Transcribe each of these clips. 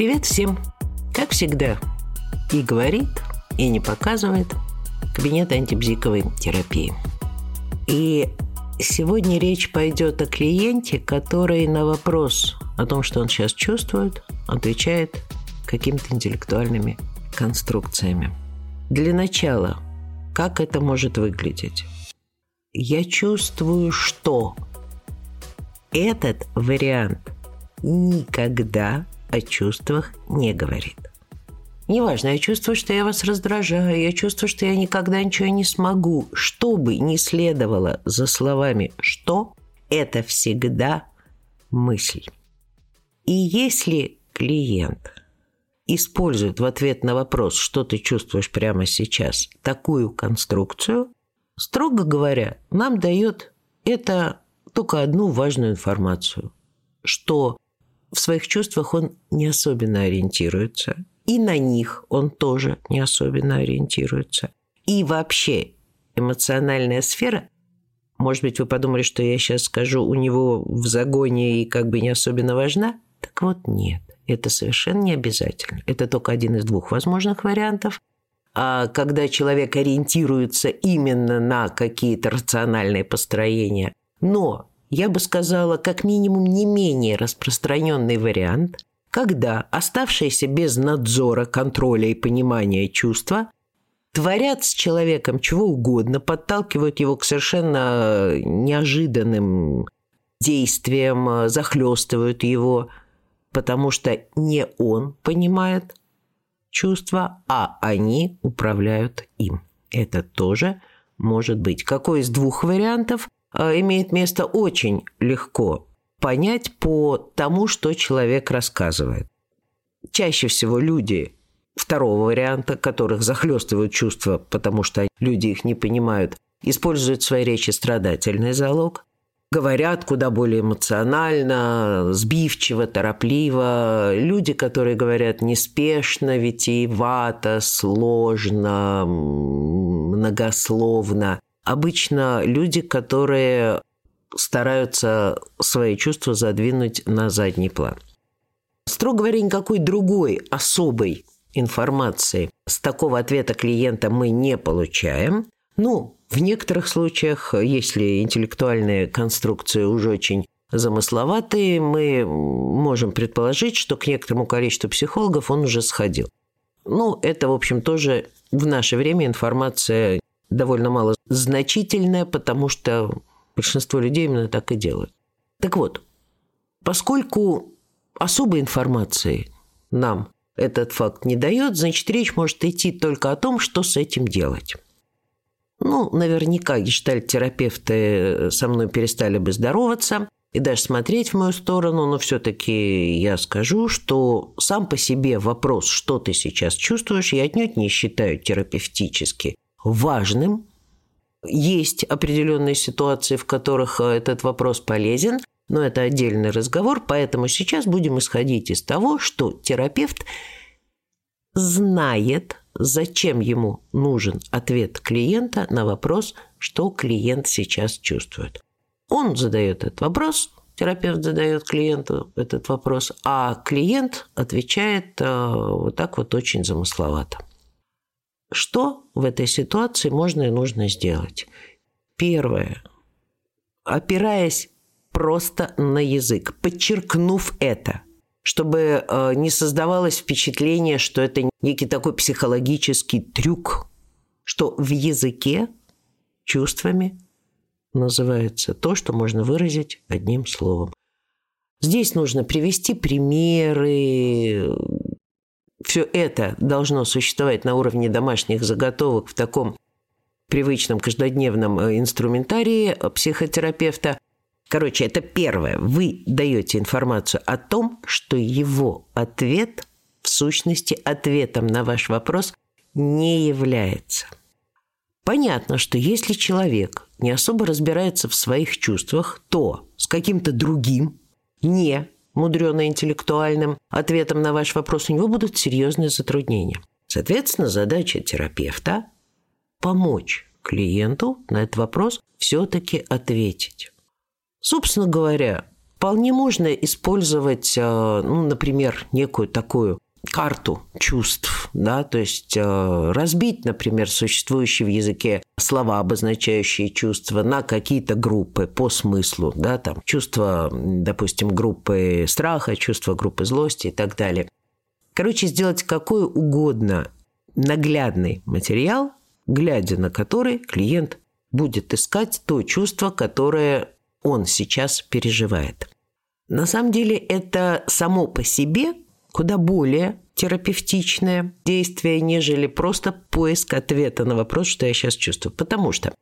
Привет всем! Как всегда, и говорит, и не показывает кабинет антибзиковой терапии. И сегодня речь пойдет о клиенте, который на вопрос о том, что он сейчас чувствует, отвечает какими-то интеллектуальными конструкциями. Для начала, как это может выглядеть? Я чувствую, что этот вариант никогда о чувствах не говорит. Неважно, я чувствую, что я вас раздражаю, я чувствую, что я никогда ничего не смогу. Что бы ни следовало за словами «что», это всегда мысль. И если клиент использует в ответ на вопрос, что ты чувствуешь прямо сейчас, такую конструкцию, строго говоря, нам дает это только одну важную информацию, что в своих чувствах он не особенно ориентируется, и на них он тоже не особенно ориентируется. И вообще эмоциональная сфера, может быть, вы подумали, что я сейчас скажу, у него в загоне и как бы не особенно важна? Так вот нет, это совершенно не обязательно. Это только один из двух возможных вариантов. А когда человек ориентируется именно на какие-то рациональные построения, но я бы сказала, как минимум не менее распространенный вариант, когда оставшиеся без надзора, контроля и понимания чувства творят с человеком чего угодно, подталкивают его к совершенно неожиданным действиям, захлестывают его, потому что не он понимает чувства, а они управляют им. Это тоже может быть. Какой из двух вариантов – имеет место очень легко понять по тому, что человек рассказывает. Чаще всего люди второго варианта, которых захлестывают чувства, потому что люди их не понимают, используют в своей речи страдательный залог, говорят куда более эмоционально, сбивчиво, торопливо. Люди, которые говорят неспешно, витиевато, сложно, многословно – обычно люди, которые стараются свои чувства задвинуть на задний план. Строго говоря, никакой другой особой информации с такого ответа клиента мы не получаем. Ну, в некоторых случаях, если интеллектуальные конструкции уже очень замысловатые, мы можем предположить, что к некоторому количеству психологов он уже сходил. Ну, это, в общем, тоже в наше время информация довольно мало значительная, потому что большинство людей именно так и делают. Так вот, поскольку особой информации нам этот факт не дает, значит, речь может идти только о том, что с этим делать. Ну, наверняка гештальт-терапевты со мной перестали бы здороваться и даже смотреть в мою сторону, но все-таки я скажу, что сам по себе вопрос, что ты сейчас чувствуешь, я отнюдь не считаю терапевтически важным. Есть определенные ситуации, в которых э, этот вопрос полезен, но это отдельный разговор, поэтому сейчас будем исходить из того, что терапевт знает, зачем ему нужен ответ клиента на вопрос, что клиент сейчас чувствует. Он задает этот вопрос, терапевт задает клиенту этот вопрос, а клиент отвечает э, вот так вот очень замысловато. Что в этой ситуации можно и нужно сделать? Первое. Опираясь просто на язык, подчеркнув это, чтобы э, не создавалось впечатление, что это некий такой психологический трюк, что в языке чувствами называется то, что можно выразить одним словом. Здесь нужно привести примеры, все это должно существовать на уровне домашних заготовок в таком привычном каждодневном э, инструментарии психотерапевта. Короче, это первое. Вы даете информацию о том, что его ответ в сущности ответом на ваш вопрос не является. Понятно, что если человек не особо разбирается в своих чувствах, то с каким-то другим, не мудрено-интеллектуальным ответом на ваш вопрос, у него будут серьезные затруднения. Соответственно, задача терапевта – помочь клиенту на этот вопрос все-таки ответить. Собственно говоря, вполне можно использовать, э, ну, например, некую такую карту чувств, да, то есть э, разбить, например, существующие в языке слова, обозначающие чувства, на какие-то группы по смыслу, да, там чувство, допустим, группы страха, чувство группы злости и так далее. Короче, сделать какой угодно наглядный материал, глядя на который клиент будет искать то чувство, которое он сейчас переживает. На самом деле это само по себе куда более терапевтичное действие, нежели просто поиск ответа на вопрос, что я сейчас чувствую. Потому что,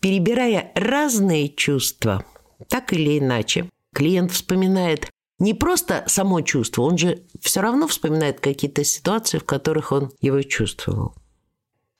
перебирая разные чувства, так или иначе, клиент вспоминает не просто само чувство, он же все равно вспоминает какие-то ситуации, в которых он его чувствовал.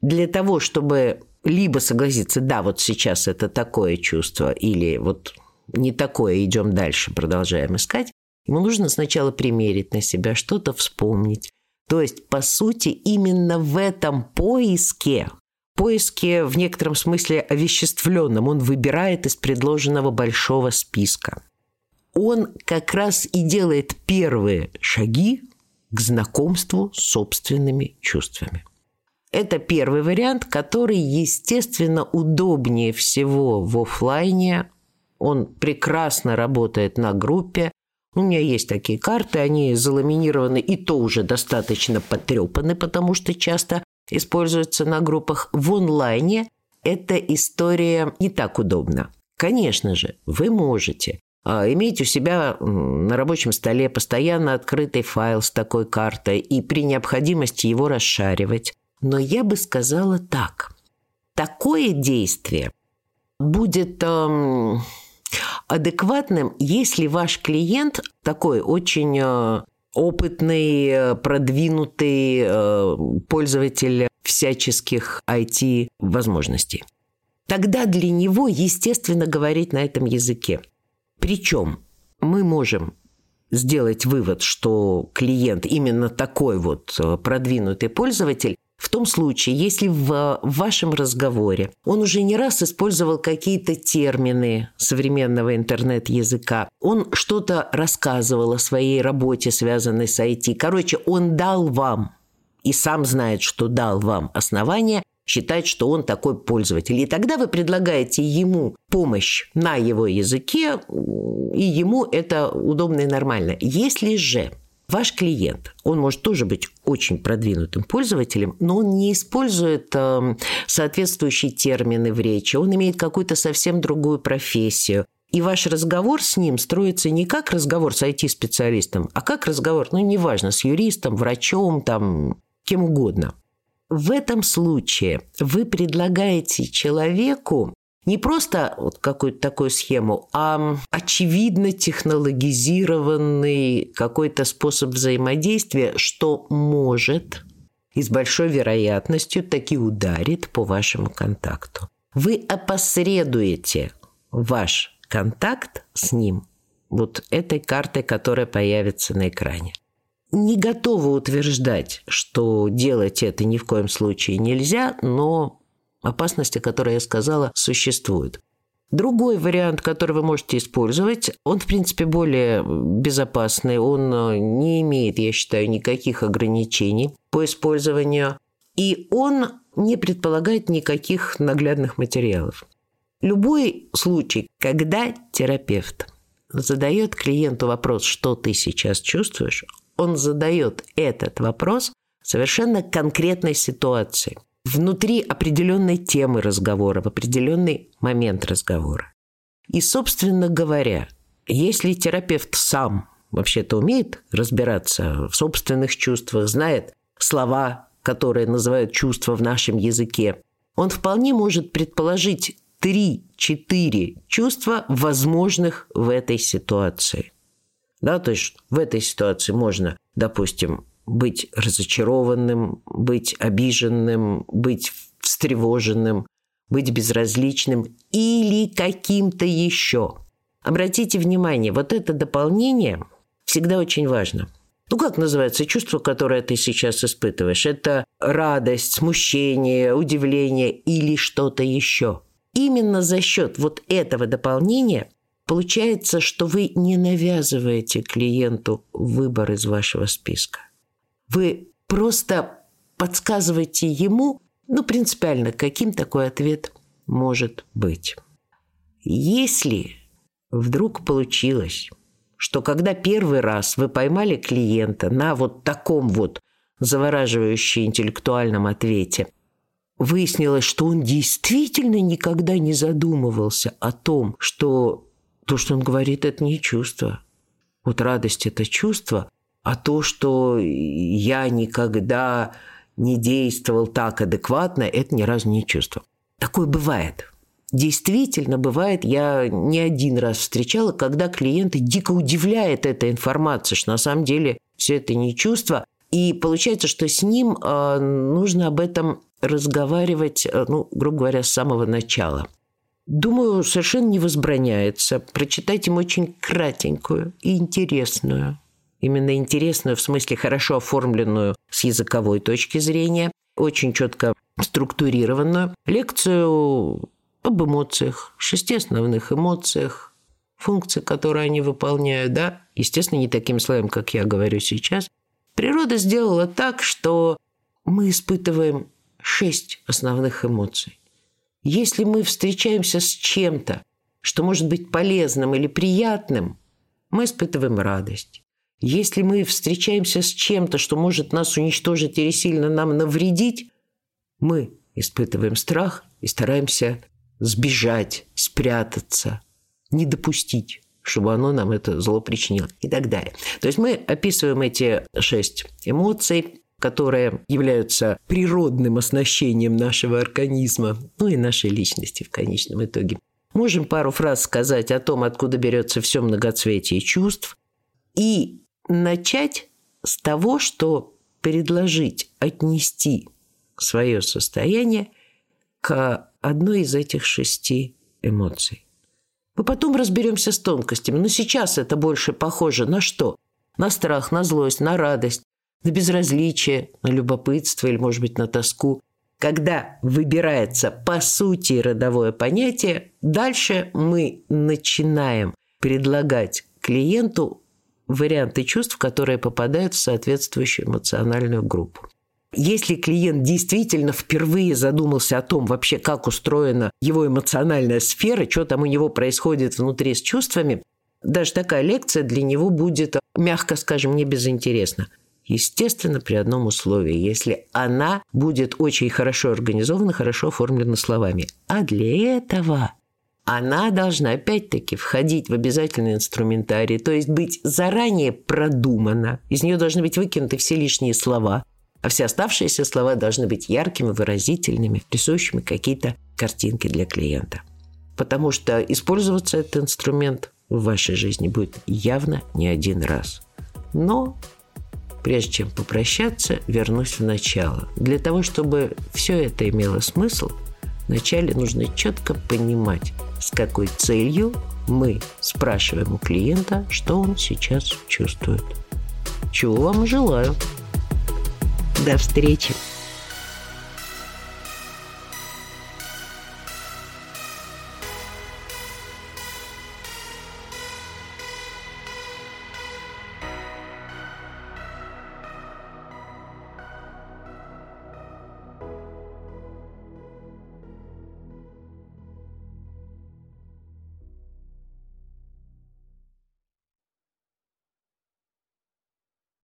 Для того, чтобы либо согласиться, да, вот сейчас это такое чувство, или вот не такое, идем дальше, продолжаем искать, Ему нужно сначала примерить на себя, что-то вспомнить. То есть, по сути, именно в этом поиске, поиске в некотором смысле овеществленном, он выбирает из предложенного большого списка. Он как раз и делает первые шаги к знакомству с собственными чувствами. Это первый вариант, который, естественно, удобнее всего в офлайне. Он прекрасно работает на группе, у меня есть такие карты, они заламинированы и то уже достаточно потрепаны, потому что часто используются на группах. В онлайне эта история не так удобна. Конечно же, вы можете а, иметь у себя на рабочем столе постоянно открытый файл с такой картой и при необходимости его расшаривать. Но я бы сказала так. Такое действие будет эм, адекватным, если ваш клиент такой очень э, опытный, э, продвинутый э, пользователь всяческих IT-возможностей. Тогда для него, естественно, говорить на этом языке. Причем мы можем сделать вывод, что клиент именно такой вот продвинутый пользователь, в том случае, если в вашем разговоре он уже не раз использовал какие-то термины современного интернет-языка, он что-то рассказывал о своей работе, связанной с IT. Короче, он дал вам, и сам знает, что дал вам основания считать, что он такой пользователь. И тогда вы предлагаете ему помощь на его языке, и ему это удобно и нормально. Если же Ваш клиент, он может тоже быть очень продвинутым пользователем, но он не использует э, соответствующие термины в речи, он имеет какую-то совсем другую профессию. И ваш разговор с ним строится не как разговор с IT-специалистом, а как разговор, ну, неважно, с юристом, врачом, там, кем угодно. В этом случае вы предлагаете человеку не просто вот какую-то такую схему, а очевидно технологизированный какой-то способ взаимодействия, что может и с большой вероятностью таки ударит по вашему контакту. Вы опосредуете ваш контакт с ним вот этой картой, которая появится на экране. Не готова утверждать, что делать это ни в коем случае нельзя, но Опасности, которые я сказала, существуют. Другой вариант, который вы можете использовать, он, в принципе, более безопасный, он э, не имеет, я считаю, никаких ограничений по использованию, и он не предполагает никаких наглядных материалов. Любой случай, когда терапевт задает клиенту вопрос, что ты сейчас чувствуешь, он задает этот вопрос совершенно конкретной ситуации внутри определенной темы разговора, в определенный момент разговора. И, собственно говоря, если терапевт сам вообще-то умеет разбираться в собственных чувствах, знает слова, которые называют чувства в нашем языке, он вполне может предположить три-четыре чувства, возможных в этой ситуации. Да, то есть в этой ситуации можно, допустим, быть разочарованным, быть обиженным, быть встревоженным, быть безразличным или каким-то еще. Обратите внимание, вот это дополнение всегда очень важно. Ну, как называется чувство, которое ты сейчас испытываешь? Это радость, смущение, удивление или что-то еще. Именно за счет вот этого дополнения получается, что вы не навязываете клиенту выбор из вашего списка. Вы просто подсказываете ему, ну, принципиально, каким такой ответ может быть. Если вдруг получилось, что когда первый раз вы поймали клиента на вот таком вот завораживающем интеллектуальном ответе, выяснилось, что он действительно никогда не задумывался о том, что то, что он говорит, это не чувство. Вот радость – это чувство, а то, что я никогда не действовал так адекватно, это ни разу не чувство. Такое бывает. Действительно бывает, я не один раз встречала, когда клиенты дико удивляет эта информация, что на самом деле все это не чувство. И получается, что с ним э, нужно об этом разговаривать, э, ну, грубо говоря, с самого начала. Думаю, совершенно не возбраняется прочитать им очень кратенькую и интересную именно интересную, в смысле хорошо оформленную с языковой точки зрения, очень четко структурированную лекцию об эмоциях, шести основных эмоциях, функции, которые они выполняют, да, естественно, не таким словом, как я говорю сейчас. Природа сделала так, что мы испытываем шесть основных эмоций. Если мы встречаемся с чем-то, что может быть полезным или приятным, мы испытываем радость. Если мы встречаемся с чем-то, что может нас уничтожить или сильно нам навредить, мы испытываем страх и стараемся сбежать, спрятаться, не допустить, чтобы оно нам это зло причинило и так далее. То есть мы описываем эти шесть эмоций, которые являются природным оснащением нашего организма, ну и нашей личности в конечном итоге. Можем пару фраз сказать о том, откуда берется все многоцветие чувств, и начать с того, что предложить отнести свое состояние к одной из этих шести эмоций. Мы потом разберемся с тонкостями, но сейчас это больше похоже на что? На страх, на злость, на радость, на безразличие, на любопытство или, может быть, на тоску. Когда выбирается по сути родовое понятие, дальше мы начинаем предлагать клиенту варианты чувств, которые попадают в соответствующую эмоциональную группу. Если клиент действительно впервые задумался о том вообще, как устроена его эмоциональная сфера, что там у него происходит внутри с чувствами, даже такая лекция для него будет, мягко скажем, не безинтересна. Естественно, при одном условии, если она будет очень хорошо организована, хорошо оформлена словами. А для этого она должна опять-таки входить в обязательный инструментарий, то есть быть заранее продумана. Из нее должны быть выкинуты все лишние слова, а все оставшиеся слова должны быть яркими, выразительными, рисующими какие-то картинки для клиента. Потому что использоваться этот инструмент в вашей жизни будет явно не один раз. Но прежде чем попрощаться, вернусь в начало. Для того, чтобы все это имело смысл – Вначале нужно четко понимать, с какой целью мы спрашиваем у клиента, что он сейчас чувствует. Чего вам желаю. До встречи!